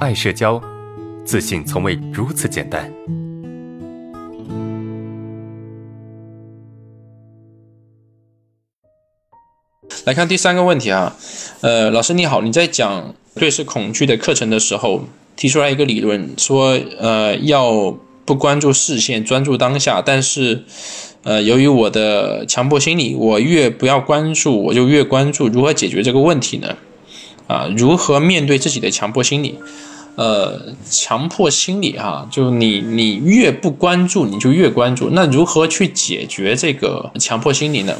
爱社交，自信从未如此简单。来看第三个问题啊，呃，老师你好，你在讲对视恐惧的课程的时候，提出来一个理论，说呃要不关注视线，专注当下，但是呃由于我的强迫心理，我越不要关注，我就越关注，如何解决这个问题呢？啊，如何面对自己的强迫心理？呃，强迫心理哈，就你你越不关注，你就越关注，那如何去解决这个强迫心理呢？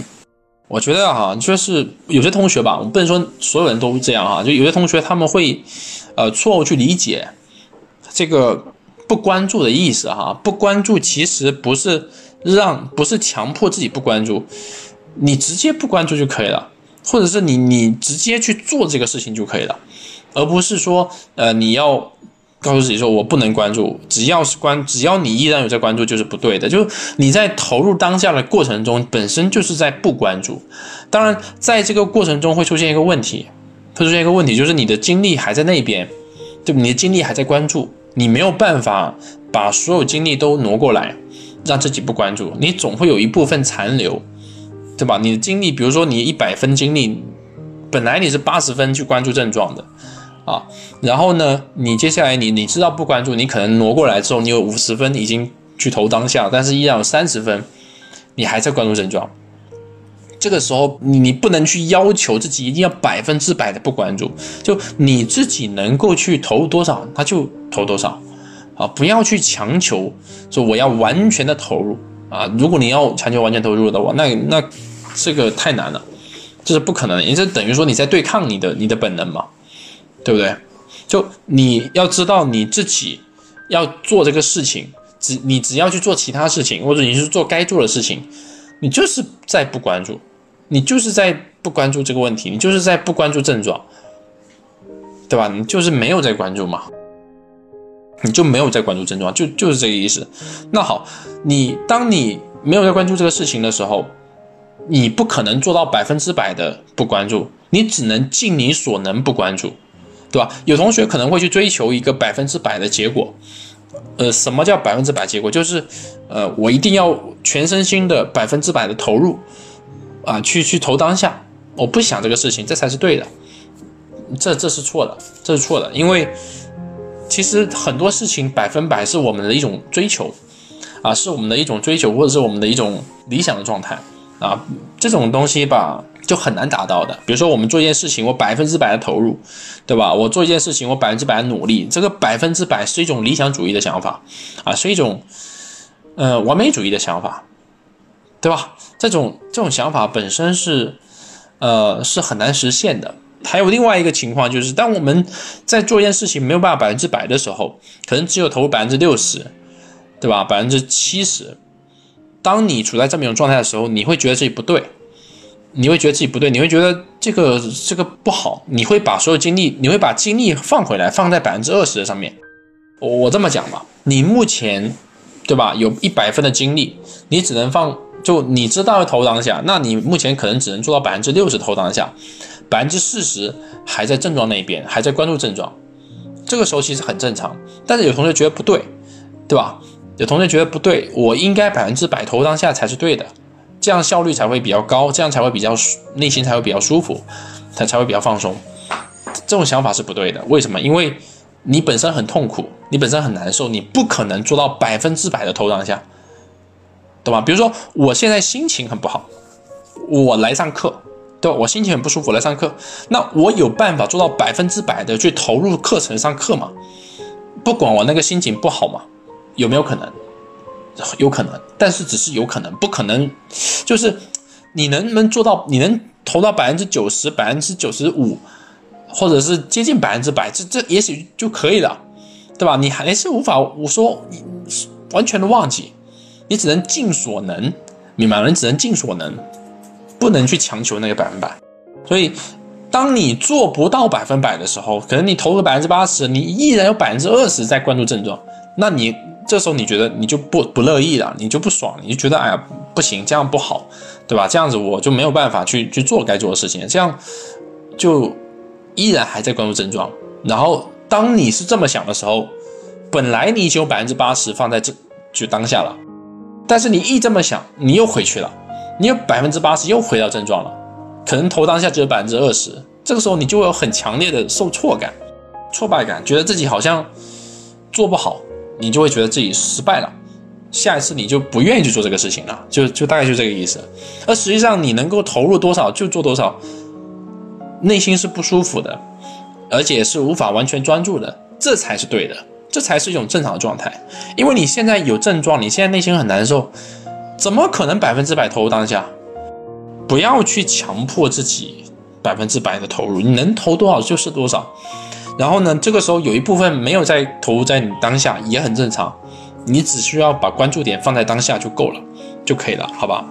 我觉得哈，就是有些同学吧，我不能说所有人都这样哈，就有些同学他们会，呃，错误去理解这个不关注的意思哈。不关注其实不是让，不是强迫自己不关注，你直接不关注就可以了，或者是你你直接去做这个事情就可以了，而不是说呃你要。告诉自己说：“我不能关注，只要是关，只要你依然有在关注，就是不对的。就你在投入当下的过程中，本身就是在不关注。当然，在这个过程中会出现一个问题，会出现一个问题，就是你的精力还在那边，对？你的精力还在关注，你没有办法把所有精力都挪过来，让自己不关注。你总会有一部分残留，对吧？你的精力，比如说你一百分精力，本来你是八十分去关注症状的。”啊，然后呢，你接下来你你知道不关注，你可能挪过来之后，你有五十分已经去投当下，但是依然有三十分，你还在关注症状。这个时候，你你不能去要求自己一定要百分之百的不关注，就你自己能够去投入多少，他就投多少，啊，不要去强求说我要完全的投入啊。如果你要强求完全投入的话，那那这个太难了，这是不可能，也就等于说你在对抗你的你的本能嘛。对不对？就你要知道你自己要做这个事情，只你只要去做其他事情，或者你是做该做的事情，你就是在不关注，你就是在不关注这个问题，你就是在不关注症状，对吧？你就是没有在关注嘛，你就没有在关注症状，就就是这个意思。那好，你当你没有在关注这个事情的时候，你不可能做到百分之百的不关注，你只能尽你所能不关注。对吧？有同学可能会去追求一个百分之百的结果，呃，什么叫百分之百结果？就是，呃，我一定要全身心的百分之百的投入，啊，去去投当下，我不想这个事情，这才是对的，这这是错的，这是错的，因为其实很多事情百分百是我们的一种追求，啊，是我们的一种追求，或者是我们的一种理想的状态，啊，这种东西吧。就很难达到的。比如说，我们做一件事情，我百分之百的投入，对吧？我做一件事情，我百分之百的努力，这个百分之百是一种理想主义的想法啊，是一种呃完美主义的想法，对吧？这种这种想法本身是呃是很难实现的。还有另外一个情况就是，当我们在做一件事情没有办法百分之百的时候，可能只有投入百分之六十，对吧？百分之七十。当你处在这么一种状态的时候，你会觉得自己不对。你会觉得自己不对，你会觉得这个这个不好，你会把所有精力，你会把精力放回来，放在百分之二十的上面。我这么讲吧，你目前，对吧？有一百分的精力，你只能放，就你知道投当下，那你目前可能只能做到百分之六十投当下，百分之四十还在症状那一边，还在关注症状。这个时候其实很正常，但是有同学觉得不对，对吧？有同学觉得不对，我应该百分之百投当下才是对的。这样效率才会比较高，这样才会比较内心才会比较舒服，才才会比较放松。这种想法是不对的。为什么？因为你本身很痛苦，你本身很难受，你不可能做到百分之百的投当下，懂吧？比如说，我现在心情很不好，我来上课，对吧？我心情很不舒服来上课，那我有办法做到百分之百的去投入课程上课吗？不管我那个心情不好吗？有没有可能？有可能，但是只是有可能，不可能。就是你能不能做到？你能投到百分之九十、百分之九十五，或者是接近百分之百，这这也许就可以了，对吧？你还是无法，我说你完全的忘记，你只能尽所能，明白吗？你只能尽所能，不能去强求那个百分百。所以，当你做不到百分百的时候，可能你投了百分之八十，你依然有百分之二十在关注症状，那你。这时候你觉得你就不不乐意了，你就不爽，你就觉得哎呀不行，这样不好，对吧？这样子我就没有办法去去做该做的事情，这样就依然还在关注症状，然后当你是这么想的时候，本来你已经有百分之八十放在这就当下了，但是你一这么想，你又回去了，你有百分之八十又回到症状了，可能投当下只有百分之二十，这个时候你就会有很强烈的受挫感、挫败感，觉得自己好像做不好，你就会觉得自己失败了，下一次你就不愿意去做这个事情了，就就大概就这个意思。而实际上你能够投入多少就做多少，内心是不舒服的。而且是无法完全专注的，这才是对的，这才是一种正常的状态。因为你现在有症状，你现在内心很难受，怎么可能百分之百投入当下？不要去强迫自己百分之百的投入，你能投多少就是多少。然后呢，这个时候有一部分没有在投入在你当下也很正常，你只需要把关注点放在当下就够了，就可以了，好吧？